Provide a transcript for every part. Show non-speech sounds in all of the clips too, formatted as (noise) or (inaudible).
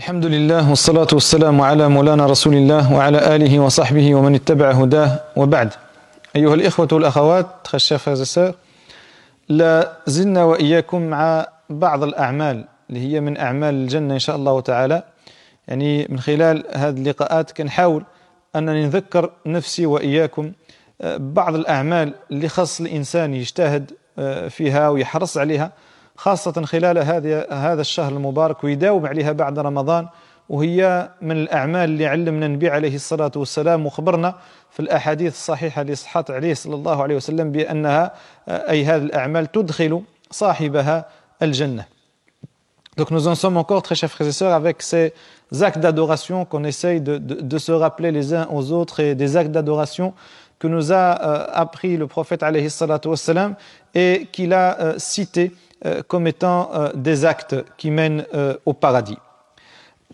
الحمد لله والصلاة والسلام على مولانا رسول الله وعلى آله وصحبه ومن اتبع هداه وبعد. أيها الإخوة والأخوات خشاف هذا لا زلنا وإياكم مع بعض الأعمال اللي هي من أعمال الجنة إن شاء الله تعالى. يعني من خلال هذه اللقاءات كنحاول أنني نذكر نفسي وإياكم آه، بعض الأعمال اللي خص الإنسان يجتهد آه، فيها ويحرص عليها. خاصة خلال هذا هذا الشهر المبارك ويداوم عليها بعد رمضان وهي من الأعمال اللي علمنا النبي عليه الصلاة والسلام وخبرنا في الأحاديث الصحيحة اللي صحت عليه صلى الله عليه وسلم بأنها أي هذه الأعمال تدخل صاحبها الجنة Donc nous en sommes encore, très chers frères et sœurs, avec ces actes d'adoration qu'on essaye de, de, de, se rappeler les uns aux autres et des actes d'adoration que nous a euh, appris le prophète alayhi salatu wassalam et qu'il a euh, cité euh, comme étant euh, des actes qui mènent euh, au paradis.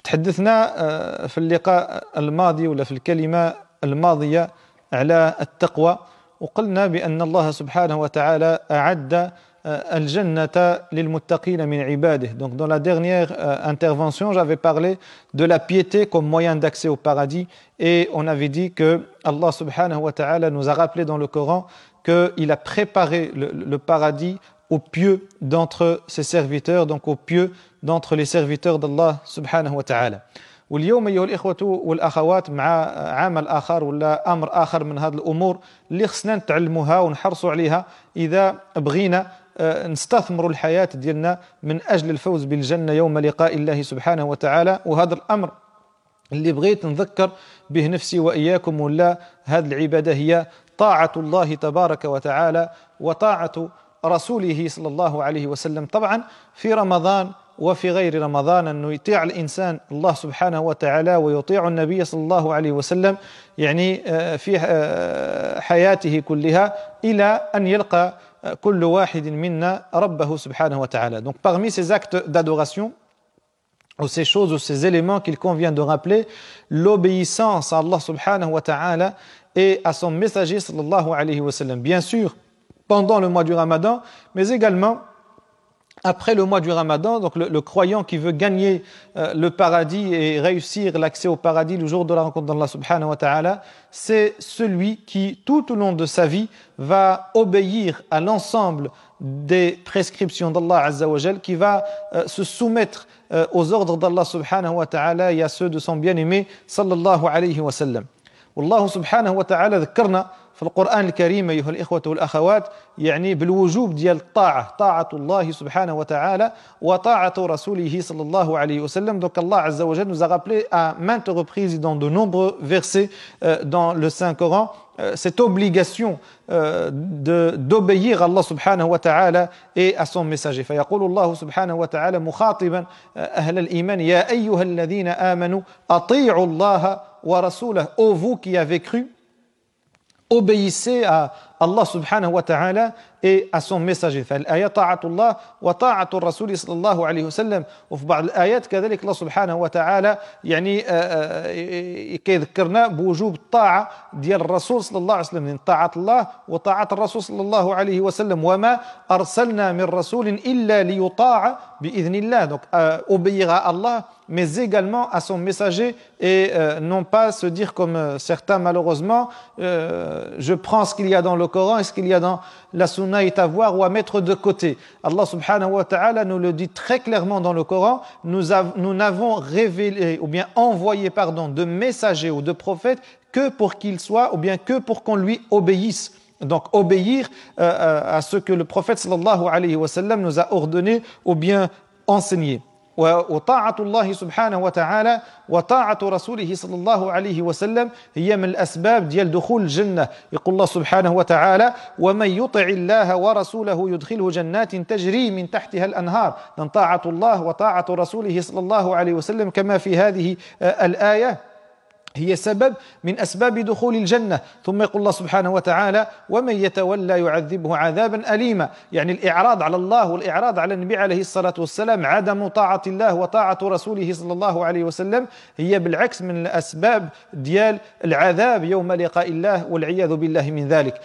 تحدثنا في اللقاء الماضي ولا في الكلمة الماضية على التقوى وقلنا بأن الله سبحانه وتعالى أعد الجنة للمتقين من عباده. Donc dans la dernière intervention, j'avais parlé de la piété comme moyen d'accès au paradis et on avait dit que Allah subhanahu wa ta'ala nous a rappelé dans le Coran qu'il a préparé le, le paradis aux pieux d'entre ses serviteurs, donc aux pieux d'entre les serviteurs d'Allah subhanahu wa ta'ala. واليوم أيها الإخوة والأخوات مع عمل آخر ولا أمر آخر من هذه الأمور اللي خصنا نتعلموها ونحرصوا عليها إذا بغينا نستثمروا الحياة ديالنا من أجل الفوز بالجنة يوم لقاء الله سبحانه وتعالى وهذا الأمر اللي بغيت نذكر به نفسي وإياكم ولا هذه العبادة هي طاعة الله تبارك وتعالى وطاعة رسوله صلى الله عليه وسلم طبعا في رمضان وفي غير رمضان أنه يطيع الإنسان الله سبحانه وتعالى ويطيع النبي صلى الله عليه وسلم يعني في حياته كلها إلى أن يلقى كل واحد منا ربه سبحانه وتعالى donc parmi ces actes d'adoration ou ces choses ou ces éléments qu'il convient de rappeler l'obéissance à Allah subhanahu wa ta'ala et à son messager sallallahu alayhi wa sallam bien sûr pendant le mois du Ramadan, mais également après le mois du Ramadan, donc le, le croyant qui veut gagner euh, le paradis et réussir l'accès au paradis le jour de la rencontre d'Allah subhanahu wa ta'ala, c'est celui qui tout au long de sa vie va obéir à l'ensemble des prescriptions d'Allah azza wa qui va euh, se soumettre euh, aux ordres d'Allah subhanahu wa ta'ala et à ceux de son bien-aimé sallallahu alayhi wa sallam. والله سبحانه وتعالى ذكرنا في القرآن الكريم أيها الإخوة والأخوات يعني بالوجوب ديال الطاعة طاعة الله سبحانه وتعالى وطاعة رسوله صلى الله عليه وسلم. Donc Allah Azza wa nous a rappelé à maintes reprises dans de nombreux versets euh, dans le Saint-Coran euh, cette obligation euh, d'obéir à Allah subhanahu wa ta'ala et à son messager. فيقول الله سبحانه وتعالى مخاطبا أهل الإيمان يا أيها الذين آمنوا أطيعوا الله ورسوله. Ô vous qui avez cru obéissez à Allah subhanahu wa ta'ala et à فالآية طاعة الله وطاعة الرسول صلى الله عليه وسلم وفي بعض الآيات كذلك الله سبحانه وتعالى يعني كيذكرنا بوجوب الطاعة ديال الرسول صلى الله عليه وسلم طاعة الله وطاعة الرسول صلى الله عليه وسلم وما أرسلنا من رسول إلا ليطاع بإذن الله donc obéir à Allah mais également à son messager et euh, non pas se dire comme certains malheureusement euh, je prends ce qu'il y a dans le Coran, est-ce qu'il y a dans la sunna est à voir ou à mettre de côté? Allah subhanahu wa ta'ala nous le dit très clairement dans le Coran, nous n'avons révélé ou bien envoyé pardon, de messagers ou de prophètes que pour qu'ils soient ou bien que pour qu'on lui obéisse. Donc obéir euh, euh, à ce que le prophète wa nous a ordonné ou bien enseigné. وطاعة الله سبحانه وتعالى وطاعة رسوله صلى الله عليه وسلم هي من الأسباب ديال دخول الجنة. يقول الله سبحانه وتعالى ومن يطع الله ورسوله يدخله جنات تجري من تحتها الأنهار. من طاعة الله وطاعة رسوله صلى الله عليه وسلم كما في هذه الآية. هي سبب من أسباب دخول الجنة. ثم يقول الله سبحانه وتعالى ومن يتولى يعذبه عذابا أليما. يعني الإعراض على الله والإعراض على النبي عليه الصلاة والسلام عدم طاعة الله وطاعة رسوله صلى الله عليه وسلم هي بالعكس من الأسباب ديال العذاب يوم لقاء الله والعياذ بالله من ذلك.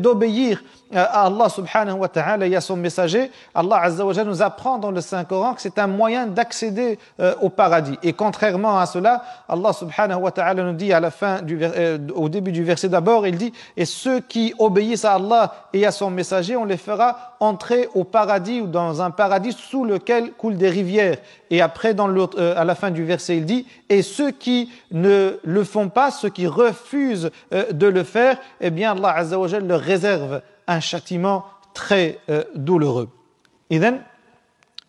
D'obéir à Allah subhanahu wa ta'ala et à son messager Allah azza wa nous apprend dans le Saint-Coran que c'est un moyen d'accéder euh, au paradis. Et contrairement à cela Allah subhanahu wa ta'ala nous dit à la fin du, euh, au début du verset d'abord, il dit Et ceux qui obéissent à Allah et à son messager, on les fera entrer au paradis ou dans un paradis sous lequel coulent des rivières. Et après, dans euh, à la fin du verset, il dit Et ceux qui ne le font pas, ceux qui refusent euh, de le faire, eh bien Allah Azza wa leur réserve un châtiment très douloureux. إذن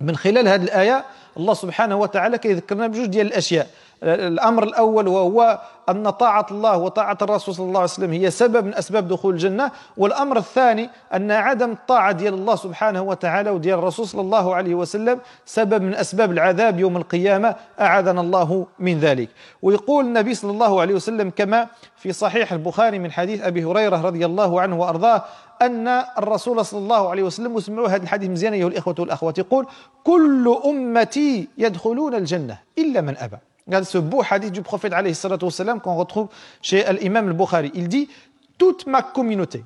من خلال هذه الآية الله سبحانه وتعالى كيذكرنا بجوج ديال الأشياء الأمر الأول وهو أن طاعة الله وطاعة الرسول صلى الله عليه وسلم هي سبب من أسباب دخول الجنة والأمر الثاني أن عدم الطاعة ديال الله سبحانه وتعالى وديال الرسول صلى الله عليه وسلم سبب من أسباب العذاب يوم القيامة أعاذنا الله من ذلك. ويقول النبي صلى الله عليه وسلم كما في صحيح البخاري من حديث أبي هريرة رضي الله عنه وأرضاه أن الرسول صلى الله عليه وسلم وسمعوا هذا الحديث مزيان أيها الإخوة والأخوات يقول كل أمتي يدخلون الجنة إلا من أبى. Regardez ce beau hadith du prophète qu'on retrouve chez l'imam al-Bukhari. Il dit Toute ma communauté,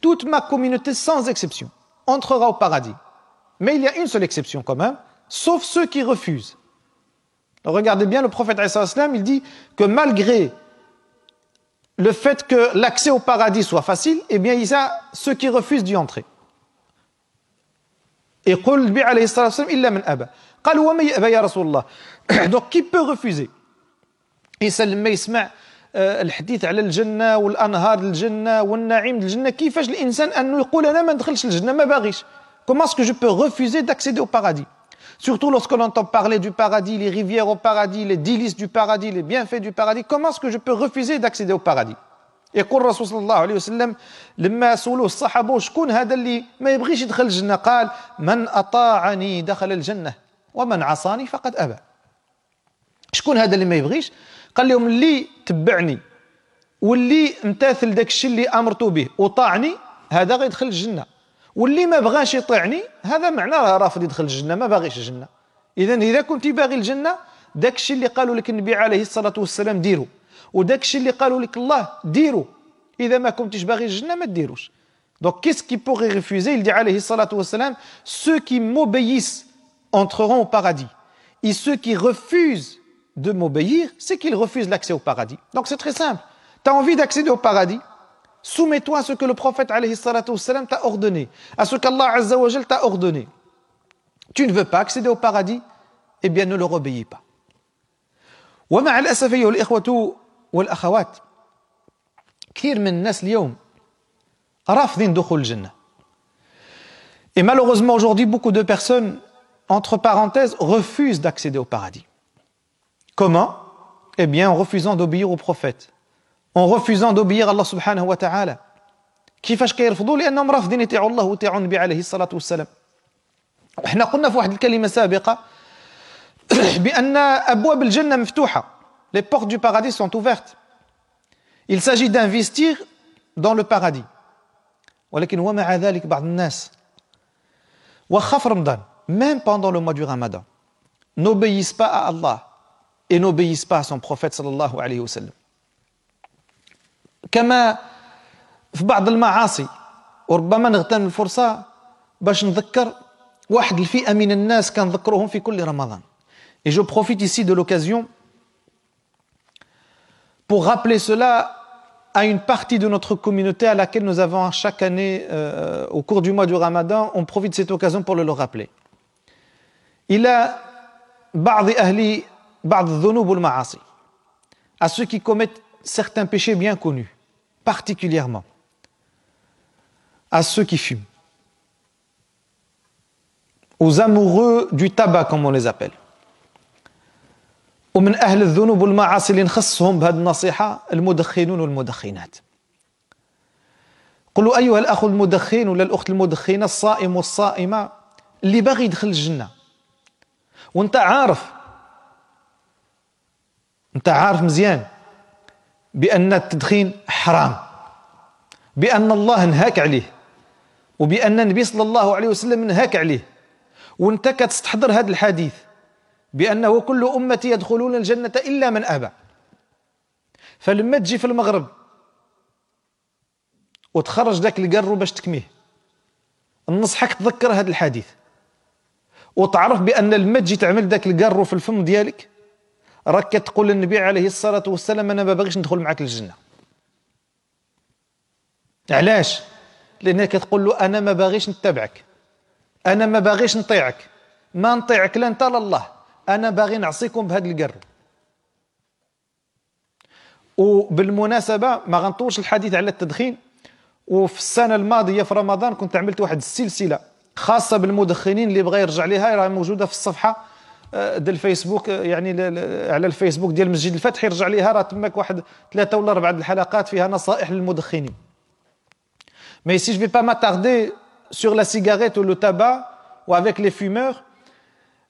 toute ma communauté sans exception, entrera au paradis. Mais il y a une seule exception quand même, sauf ceux qui refusent. regardez bien, le prophète il dit que malgré le fait que l'accès au paradis soit facile, eh bien, il y a ceux qui refusent d'y entrer. Et قالوا ومن يأبى يا رسول الله. Donc qui peut refuser الانسان لما يسمع الحديث على الجنة والأنهار الجنه والنعيم الجنه كيفاش الإنسان أنه يقول أنا ما ندخلش الجنة ما باغيش. Comment est-ce que je peux refuser d'accéder Surtout lorsqu'on entend parler du paradis, les rivières au paradis, les délices du paradis, les bienfaits du paradis, comment est-ce que je peux refuser d'accéder au paradis? يقول الرسول صلى الله عليه وسلم لما سولوه الصحابة شكون هذا اللي ما يبغيش يدخل قال من أطاعني دخل الجنة. ومن عصاني فقد أبى. شكون هذا اللي ما يبغيش؟ قال لهم اللي تبعني واللي امتثل داك الشيء اللي امرته به وطاعني هذا غيدخل الجنة. واللي ما بغاش يطيعني هذا معناه رافض يدخل الجنة ما باغيش الجنة. اذا إذا كنت باغي الجنة داك الشيء اللي قالوا لك النبي عليه الصلاة والسلام ديروا وداك الشيء اللي قالوا لك الله ديروا إذا ما كنتش باغي الجنة ما ديروش. qu'est-ce qui pourrait refuser Il dit, alayhi salatu wassalam, ceux qui m'obéissent. entreront au paradis. Et ceux qui refusent de m'obéir, c'est qu'il refuse l'accès au paradis. Donc c'est très simple. Tu as envie d'accéder au paradis Soumets-toi à ce que le prophète t'a ordonné, à ce qu'Allah t'a ordonné. Tu ne veux pas accéder au paradis Eh bien, ne leur obéis pas. ومع الأسف أيها الإخوة والأخوات كثير من الناس اليوم رافضين دخول الجنة Et malheureusement aujourd'hui beaucoup de personnes entre parenthèses refusent d'accéder au paradis Comment Eh bien, en refusant d'obéir au prophète, en refusant d'obéir à Allah subhanahu wa ta'ala. كيفاش كيرفضوا لانهم رافضين يطيعوا الله ويطيعوا النبي عليه الصلاه والسلام احنا قلنا في واحد الكلمه سابقه بان ابواب الجنه مفتوحه les portes du paradis sont ouvertes il s'agit d'investir dans le paradis ولكن ومع ذلك بعض الناس واخا في رمضان même pendant le mois du ramadan n'obéissent pas à Allah et n'obéissent pas à son prophète sallallahu alayhi wa sallam. كما في بعض المعاصي وربما نغتنم الفرصة باش نذكر واحد الفئة من الناس كنذكرهم في كل رمضان. Et je profite ici de l'occasion pour rappeler cela à une partie de notre communauté à laquelle nous avons chaque année, euh, au cours du mois du Ramadan, on profite de cette occasion pour le, le rappeler. A بعض أهل بعض الذنوب والمعاصي. À ceux qui commettent certains péchés bien connus, particulièrement. À ceux qui fument, aux amoureux du tabac comme on les appelle. ومن أهل الذنوب والمعاصي اللي نخصهم بهذه النصيحة المدخنون والمدخنات. قلوا أيها الأخ المدخن ولا الأخت المدخنة الصائم والصائمة اللي باغي يدخل الجنة. وانت عارف انت عارف مزيان بأن التدخين حرام بأن الله نهاك عليه وبأن النبي صلى الله عليه وسلم نهاك عليه. وانت كتستحضر هذا الحديث بأنه كل امتي يدخلون الجنة إلا من أبى. فلما تجي في المغرب وتخرج ذاك القرو باش تكميه ننصحك تذكر هذا الحديث. وتعرف بأن لما تجي تعمل ذاك القرو في الفم ديالك؟ راك كتقول للنبي عليه الصلاة والسلام أنا ما باغيش ندخل معك الجنه علاش؟ لانك كتقول له أنا ما باغيش نتبعك. أنا ما باغيش نطيعك. ما نطيعك لا أنت لا الله. أنا باغي نعصيكم بهذا القرو. وبالمناسبة ما غنطولش الحديث على التدخين. وفي السنة الماضية في رمضان كنت عملت واحد السلسلة خاصة بالمدخنين اللي بغى يرجع لها راه موجودة في الصفحة آه، ديال الفيسبوك آه، يعني على الفيسبوك ديال مسجد الفتح يرجع ليها. راه تماك واحد ثلاثة ولا أربعة الحلقات فيها نصائح للمدخنين. Je ne vais pas m'attarder sur la cigarette ou le tabac ou avec les fumeurs,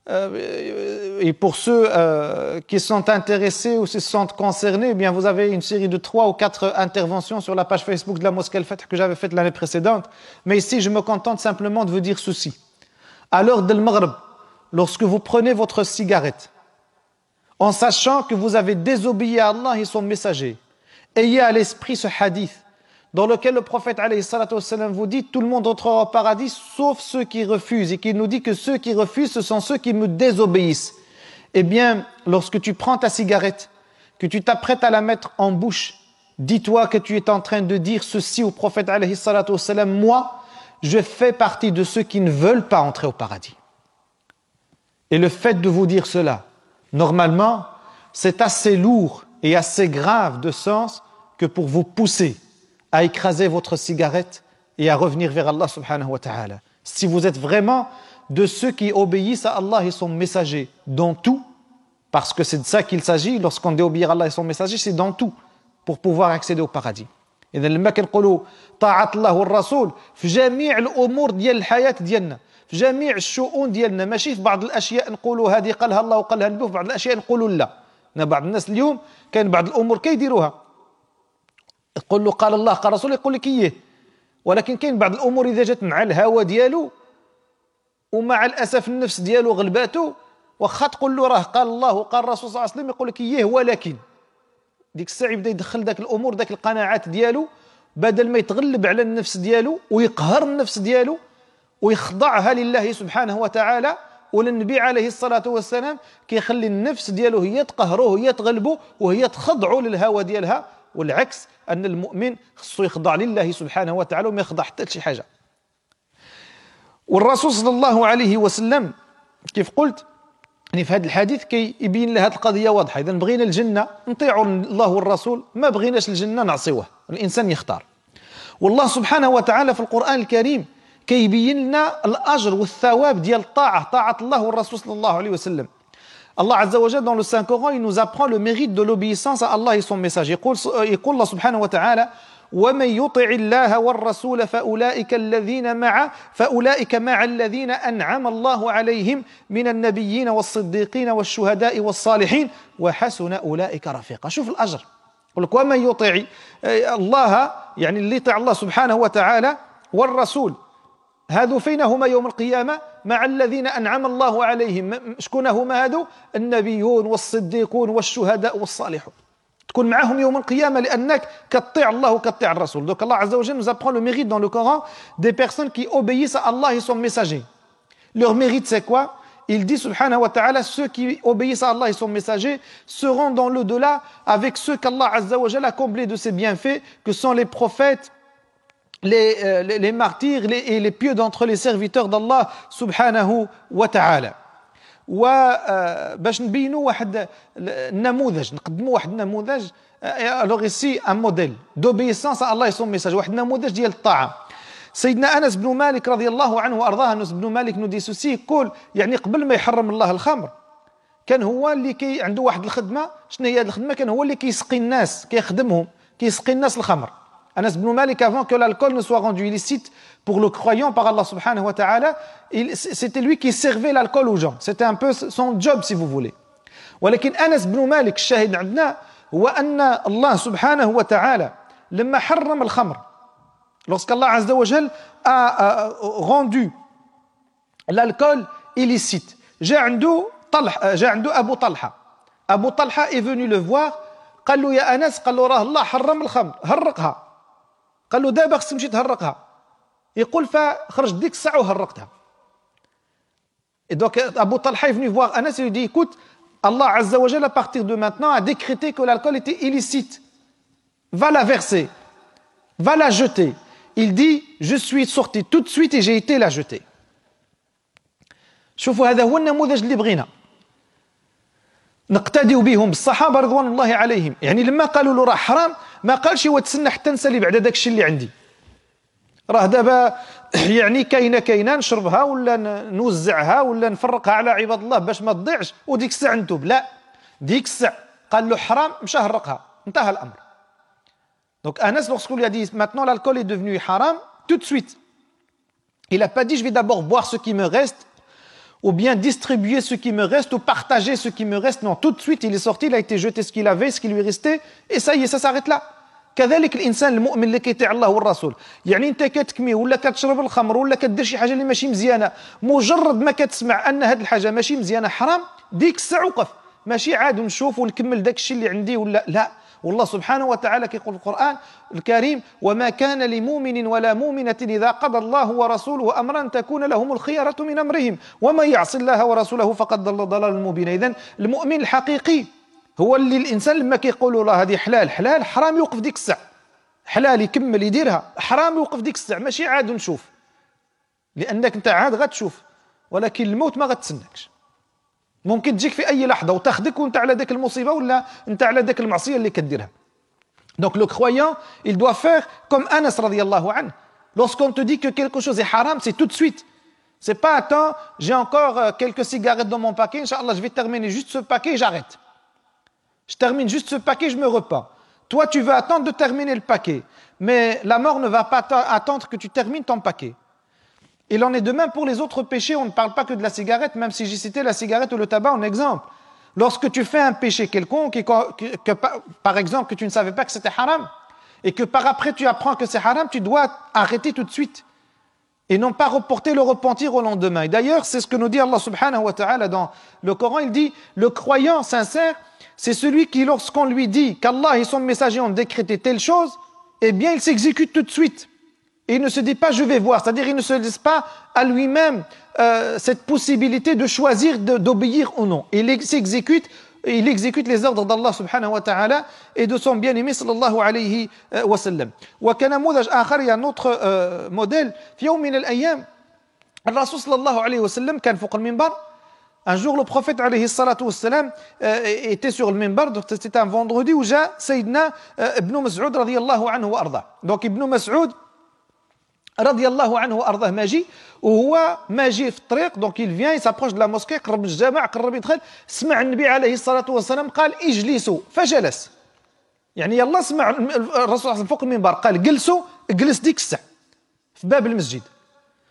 Euh, et pour ceux euh, qui sont intéressés ou se sentent concernés, eh bien vous avez une série de trois ou quatre interventions sur la page Facebook de la mosquée Al-Fath que j'avais faite l'année précédente. Mais ici, je me contente simplement de vous dire ceci. À l'heure del Maghreb, lorsque vous prenez votre cigarette, en sachant que vous avez désobéi à Allah et son messager, ayez à l'esprit ce hadith dans lequel le prophète vous dit tout le monde entrera au paradis sauf ceux qui refusent et qui nous dit que ceux qui refusent ce sont ceux qui me désobéissent. Eh bien, lorsque tu prends ta cigarette, que tu t'apprêtes à la mettre en bouche, dis-toi que tu es en train de dire ceci au prophète moi, je fais partie de ceux qui ne veulent pas entrer au paradis. Et le fait de vous dire cela, normalement, c'est assez lourd et assez grave de sens que pour vous pousser à écraser votre cigarette et à revenir vers Allah subhanahu wa ta'ala. Si vous êtes vraiment de ceux qui obéissent à Allah et son messager dans tout, parce que c'est de ça qu'il s'agit lorsqu'on dit obéir à Allah et son messager, c'est dans tout pour pouvoir accéder au paradis. إذا لما كنقولوا طاعة الله والرسول في جميع الأمور ديال الحياة ديالنا في جميع الشؤون ديالنا ماشي في بعض الأشياء نقولوا هذه قالها الله وقالها النبي في بعض الأشياء نقولوا لا بعض الناس اليوم كاين بعض الأمور كيديروها تقول له قال الله قال رسول يقول لك إيه ولكن كاين بعض الأمور إذا جات مع الهوى ديالو ومع الأسف النفس ديالو غلباتو واخا تقول له راه قال الله وقال الرسول صلى الله عليه وسلم يقول لك إيه ولكن. ديك الساعة يبدا يدخل ذاك الأمور ذاك القناعات ديالو بدل ما يتغلب على النفس ديالو ويقهر النفس ديالو ويخضعها لله سبحانه وتعالى وللنبي عليه الصلاة والسلام كيخلي النفس ديالو هي تقهره هي تغلبه وهي تخضعه للهوى ديالها. والعكس أن المؤمن خصو يخضع لله سبحانه وتعالى وما يخضع حتى لشي حاجة. والرسول صلى الله عليه وسلم كيف قلت؟ يعني في هذا الحديث كي يبين لها القضية واضحة. اذا بغينا الجنة نطيعوا الله والرسول ما بغيناش الجنة نعصيوه. الإنسان يختار. والله سبحانه وتعالى في القرآن الكريم كيبين لنا الأجر والثواب ديال الطاعه طاعة الله والرسول صلى الله عليه وسلم. Allah Azza wa dans le Saint-Coran, il nous apprend le mérite de l'obéissance à Allah et son message. Il dit Allah subhanahu wa ta'ala ومن يطع الله والرسول فأولئك الذين مع فأولئك مع الذين أنعم الله عليهم من النبيين والصديقين والشهداء والصالحين وحسن أولئك رفيقا شوف الأجر يقول لك ومن يطع الله يعني اللي يطع الله سبحانه وتعالى والرسول هادو فين هما يوم القيامة مع الذين أنعم الله عليهم شكون هما هادو النبيون والصديقون والشهداء والصالحون تكون معهم يوم القيامة لأنك كطيع الله وكطيع الرسول donc Allah Azza wa nous apprend le mérite dans le Coran des personnes qui obéissent à Allah et son messager leur mérite c'est quoi il dit subhanahu wa ta'ala ceux qui obéissent à Allah et son messager seront dans l'au-delà avec ceux qu'Allah Azza wa a comblés de ses bienfaits que sont les prophètes les, euh, les, les martyrs les, et les pieux d'entre les serviteurs d'Allah subhanahu wa ta'ala. وباش نبينوا واحد النموذج نقدموا واحد النموذج alors ici un modèle d'obéissance à الله son messager. واحد النموذج ديال الطاعة. سيدنا أنس بن مالك رضي الله عنه وأرضاه أنس بن مالك nous dit aussi يقول يعني قبل ما يحرم الله الخمر كان هو اللي كي عنده واحد الخدمة شنو هي الخدمة؟ كان هو اللي كيسقي الناس كيخدمهم كيسقي الناس الخمر. Anas ibn Malik, avant que l'alcool ne soit rendu illicite pour le croyant par Allah subhanahu wa ta'ala, c'était lui qui servait l'alcool aux gens. C'était un peu son job, si vous voulez. ولكن أنس بن مالك الشاهد عندنا هو أن الله سبحانه وتعالى لما حرم الخمر lorsque Allah Azza wa Jal a rendu l'alcool illicite جاء عنده طلح جاء عنده أبو طلحة أبو طلحة est venu le voir قال له يا أنس قال له راه الله حرم الخمر هرقها قال له دابا خصك تمشي تهرقها يقول فخرج ديك الساعة وهرقتها venu voir Anas et lui dit écoute Allah Azza wa Jalla à partir de maintenant a décrété que l'alcool était illicite va la verser va la jeter il dit je suis sorti tout de suite et j'ai été la jeter شوفوا هذا هو النموذج اللي بغينا نقتدي بهم الصحابه رضوان الله عليهم يعني لما قالوا له راه حرام ما قالش هو تسنى حتى نسالي بعد داكشي اللي عندي. راه دابا (clears throat) يعني كاينة كاينة نشربها ولا نوزعها ولا نفرقها على عباد الله باش ما تضيعش وديك الساعة نتوب. لا ديك الساعة قال له حرام مشى هرقها. انتهى الأمر. Donc أنس lorsqu'on lui dit maintenant l'alcool est devenu حرام tout de suite il a pas dit je vais d'abord boire ce qui me reste ou bien distribuer ce qui me reste ou partager ce qui me reste. Non tout de suite il est sorti il a été jeté ce qu'il avait ce qui lui restait et ça y est ça s'arrête là. كذلك الإنسان المؤمن اللي كيطيع الله والرسول. يعني أنت كتكمي ولا كتشرب الخمر ولا كدير شي حاجة اللي ماشي مزيانة مجرد ما كتسمع أن هذه الحاجة ماشي مزيانة حرام ديك الساعة وقف. ماشي عاد نشوف ونكمل داك الشيء اللي عندي ولا لا. والله سبحانه وتعالى كيقول في القرآن الكريم وما كان لمؤمن ولا مؤمنة إذا قضى الله ورسوله أمرا تكون لهم الخيرة من أمرهم ومن يعص الله ورسوله فقد ضل ضلالا مبينا. إذن المؤمن الحقيقي هو اللي الإنسان لما كيقولوا له هذه حلال حلال حرام يوقف ديك الساعة. حلال يكمل يديرها حرام يوقف ديك الساعة. ماشي عاد نشوف. لأنك أنت عاد غتشوف. ولكن الموت ما غتسناكش ممكن تجيك في أي لحظة وتاخذك وأنت على ذاك المصيبة ولا أنت على ذاك المعصية اللي كديرها. Donc le croyant il doit faire comme أنس رضي الله عنه. Lorsqu'on te dit que quelque chose est حرام c'est tout de suite. C'est pas attends j'ai encore euh, quelques cigarettes dans mon paquet inchallah je vais terminer juste ce paquet et j'arrête. Je termine juste ce paquet, je me repens. Toi, tu veux attendre de terminer le paquet, mais la mort ne va pas attendre que tu termines ton paquet. Il en est de même pour les autres péchés. On ne parle pas que de la cigarette, même si j'ai cité la cigarette ou le tabac en exemple. Lorsque tu fais un péché quelconque, par exemple, que tu ne savais pas que c'était haram, et que par après tu apprends que c'est haram, tu dois arrêter tout de suite. Et non pas reporter le repentir au lendemain. Et d'ailleurs, c'est ce que nous dit Allah subhanahu wa ta'ala dans le Coran. Il dit, le croyant sincère, c'est celui qui, lorsqu'on lui dit qu'Allah et son messager ont décrété telle chose, eh bien, il s'exécute tout de suite. Et il ne se dit pas je vais voir, c'est-à-dire il ne se laisse pas à lui-même euh, cette possibilité de choisir d'obéir ou non. Il s'exécute, il exécute les ordres d'Allah subhanahu wa ta'ala et de son bien-aimé sallallahu alayhi euh, wa sallam. وكنموذج آخر il y a un autre euh, modèle في يوم من الأيام الرسول صلى الله عليه وسلم كان فوق المنبر Un jour, le prophète alayhi salatu wassalam, euh, était sur le minbar, c'était un vendredi où j'ai Sayyidina euh, Ibn Mas'ud radiyallahu anhu arda. Donc Ibn Mas'ud radiyallahu anhu arda ماجي وهو ماجي في الطريق دونك il vient il s'approche de la mosquée قرب الجامع قرب يدخل سمع النبي عليه الصلاة والسلام قال اجلسوا فجلس يعني يلا سمع الرسول فوق المنبر قال جلسوا اجلس ديك الساعة في باب المسجد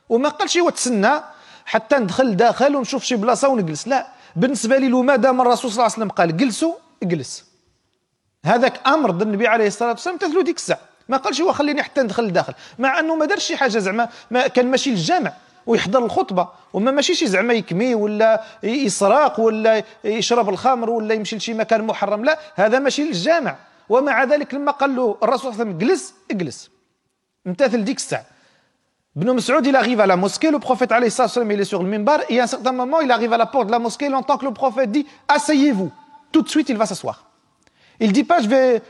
وما قالش هو تسنى حتى ندخل داخل ونشوف شي بلاصة ونجلس. لا بالنسبة لي لو ما دام الرسول صلى الله عليه وسلم قال جلسوا اجلس. هذاك أمر النبي عليه الصلاة والسلام تثلو ديك الساعة. ما قالش هو خليني حتى ندخل لداخل مع أنه ما دارش شي حاجة زعما ما كان ماشي للجامع ويحضر الخطبة وما ماشي شي زعما يكمي ولا يسرق ولا يشرب الخمر ولا يمشي لشي مكان محرم. لا هذا ماشي للجامع. ومع ذلك لما قال له الرسول صلى الله عليه وسلم جلس اجلس. امتثل ديك الساعة. Ibn Mas'ud, il arrive à la mosquée, le prophète il est sur le mimbar, et à un certain moment, il arrive à la porte de la mosquée, il entend que le prophète dit Asseyez-vous. Tout de suite, il va s'asseoir. Il ne dit pas Je vais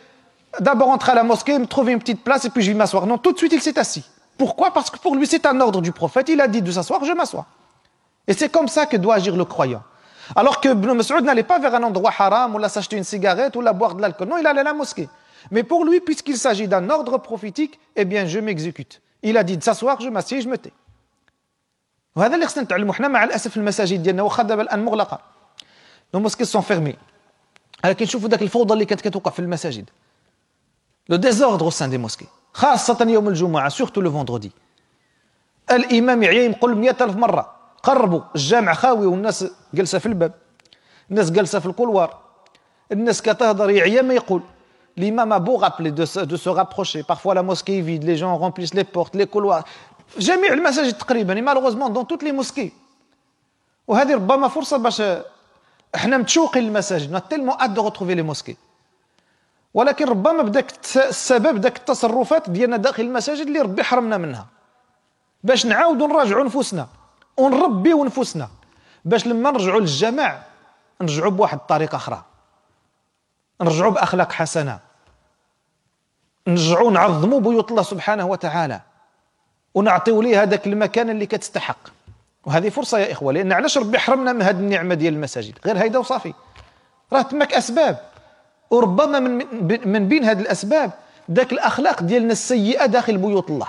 d'abord entrer à la mosquée, me trouver une petite place, et puis je vais m'asseoir. Non, tout de suite, il s'est assis. Pourquoi? Parce que pour lui, c'est un ordre du prophète. Il a dit de s'asseoir, je m'assois. Et c'est comme ça que doit agir le croyant. Alors que Ibn Mas'ud n'allait pas vers un endroit حرام, ou là s'acheter une cigarette, ou là boire de l'alcool. Non, il allait à la mosquée. Mais pour lui, puisqu'il s'agit d'un ordre prophétique, eh bien, je m'exécute. De s'asseoir, je m'assieds, je me tais. وهذا اللي خصنا نتعلموا حنا مع الأسف المساجد ديالنا واخا دابا الآن مغلقة. les mosquées sont fermées ولكن شوفوا ذاك الفوضى اللي كانت كتوقع في المساجد. le désordre dans les mosquées خاصة يوم الجمعة surtout le vendredi الإمام يعيا يقول مئة ألف مرة. قربوا. الجامع خاوي والناس جالسة في الباب. الناس جالسه في الكولوار. الناس كتهضر يعيا ما يقول. L'imam a beau rappeler de se, de se rapprocher. Parfois la mosquée est vide les gens remplissent les portes les couloirs. جميع المساجد تقريبا malheureusement dans toutes les mosquées وهذه ربما فرصة باش إحنا متشوقين للمساجد. Tellement hâte de retrouver les mosquées. ولكن ربما بداك السبب داك التصرفات ديالنا داخل المساجد اللي ربي حرمنا منها. باش نعاودوا نراجعوا نفوسنا. ونربيو نفوسنا. باش لما نرجعوا للجماع نرجعوا بواحد الطريقة أخرى. نرجعوا بأخلاق حسنة. نرجعوا نعظموا بيوت الله سبحانه وتعالى. ونعطيو ليه هذاك المكان اللي كتستحق. وهذه فرصة يا إخوة لأن علاش ربي حرمنا من هذه النعمة ديال المساجد؟ غير هيدا وصافي. راه تماك أسباب. وربما من من بين هذه الأسباب ذاك الأخلاق ديالنا السيئة داخل بيوت الله.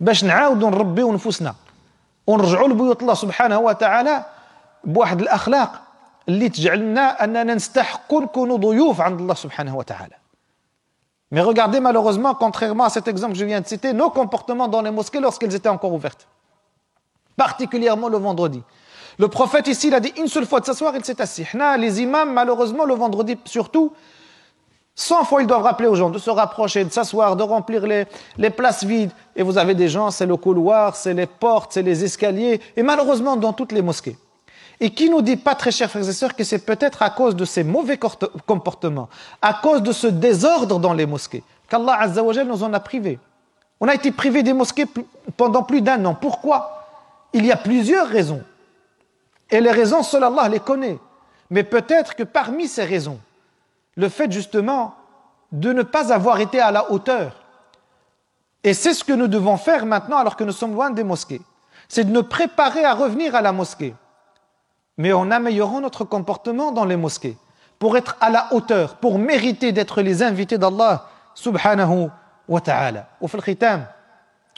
باش نعاودوا نربيو نفوسنا. ونرجعوا لبيوت الله سبحانه وتعالى بواحد الأخلاق اللي تجعلنا أننا نستحق نكونوا ضيوف عند الله سبحانه وتعالى. Mais regardez malheureusement, contrairement à cet exemple que je viens de citer, nos comportements dans les mosquées lorsqu'elles étaient encore ouvertes. Particulièrement le vendredi. Le prophète ici, il a dit une seule fois de s'asseoir, il s'est assis. Les imams, malheureusement, le vendredi surtout, 100 fois ils doivent rappeler aux gens de se rapprocher, de s'asseoir, de remplir les, les, places vides. Et vous avez des gens, c'est le couloir, c'est les portes, c'est les escaliers, et malheureusement dans toutes les mosquées. Et qui nous dit pas, très chers frères et sœurs, que c'est peut-être à cause de ces mauvais comportements, à cause de ce désordre dans les mosquées, qu'Allah Azzawajal nous en a privés. On a été privés des mosquées pendant plus d'un an. Pourquoi? Il y a plusieurs raisons. Et les raisons, seul Allah les connaît. Mais peut-être que parmi ces raisons, le fait justement de ne pas avoir été à la hauteur. Et c'est ce que nous devons faire maintenant alors que nous sommes loin des mosquées. C'est de nous préparer à revenir à la mosquée Mais en améliorant notre comportement dans les mosquées. Pour être à la hauteur, pour mériter d'être les invités d'Allah subhanahu wa ta'ala. وفي الختام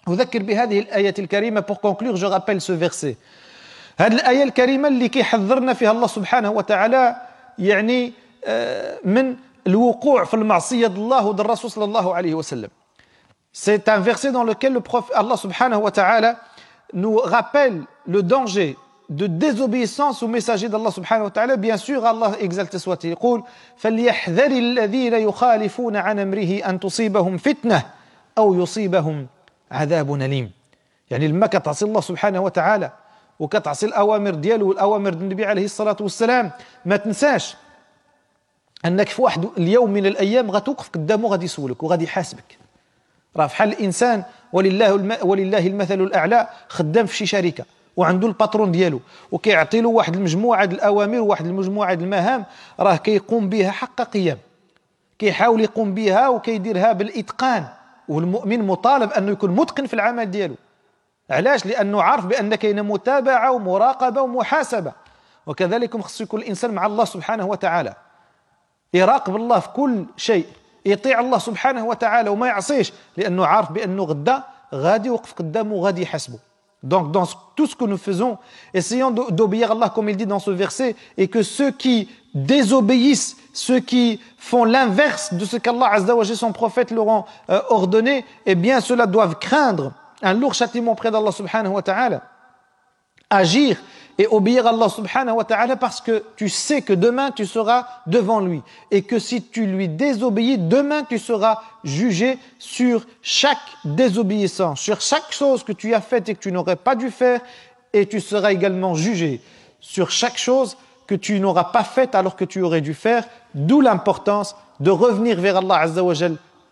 أذكر بهذه الآية الكريمة pour conclure je rappelle ce verset هذه الآية الكريمة اللي كيحذرنا فيها الله سبحانه وتعالى يعني من الوقوع في المعصية الله ود الرسول صلى الله عليه وسلم C'est un verset dans lequel le prophète Allah subhanahu wa ta'ala nous rappelle le danger de désobéissance au messager d'Allah subhanahu wa ta'ala bien sûr Allah exalté soit-il. يقول فليحذر الذين يخالفون عن أمره أن تصيبهم فتنة أو يصيبهم عذاب أليم. يعني لما كتعصي الله سبحانه وتعالى وكتعصي الأوامر ديالو والأوامر النبي عليه الصلاة والسلام ما تنساش أنك في واحد اليوم من الأيام غتوقف قدامه غادي يسولك وغادي يحاسبك. راه فحال الإنسان ولله. ولله المثل الأعلى خدام في شي شركة. وعنده الباترون ديالو وكيعطي له واحد المجموعة الأوامر وواحد المجموعة المهام راه كيقوم بها حق قيام. كيحاول يقوم بها وكيديرها بالإتقان والمؤمن مطالب أنه يكون متقن في العمل ديالو. علاش؟ لأنه عارف بأن كاينة متابعة ومراقبة ومحاسبة. وكذلك خص يكون الإنسان مع الله سبحانه وتعالى. يراقب الله في كل شيء يطيع الله سبحانه وتعالى وما يعصيش لأنه عارف بأنه غدا غادي يوقف قدامه وغادي يحاسبه. Donc, dans tout ce que nous faisons, essayons d'obéir Allah comme il dit dans ce verset, et que ceux qui désobéissent, ceux qui font l'inverse de ce qu'Allah wa son prophète leur ont euh, ordonné, eh bien, ceux-là doivent craindre un lourd châtiment près d'Allah subhanahu wa ta'ala. Agir et obéir à Allah subhanahu wa ta'ala parce que tu sais que demain tu seras devant lui et que si tu lui désobéis, demain tu seras jugé sur chaque désobéissance, sur chaque chose que tu as faite et que tu n'aurais pas dû faire et tu seras également jugé sur chaque chose que tu n'auras pas faite alors que tu aurais dû faire, d'où l'importance de revenir vers Allah Azza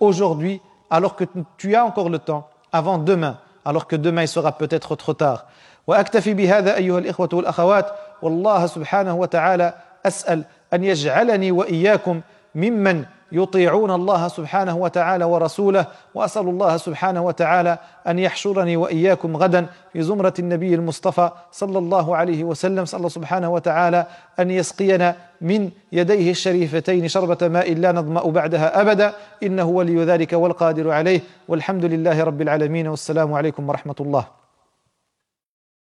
aujourd'hui alors que tu as encore le temps avant demain alors que demain il sera peut-être trop tard. وأكتفي بهذا أيها الإخوة والأخوات. والله سبحانه وتعالى أسأل أن يجعلني وإياكم ممن يطيعون الله سبحانه وتعالى ورسوله. وأسأل الله سبحانه وتعالى أن يحشرني وإياكم غدا في زمرة النبي المصطفى صلى الله عليه وسلم. صلى الله سبحانه وتعالى أن يسقينا من يديه الشريفتين شربة ماء لا نظمأ بعدها أبدا. إنه ولي ذلك والقادر عليه. والحمد لله رب العالمين. والسلام عليكم ورحمة الله.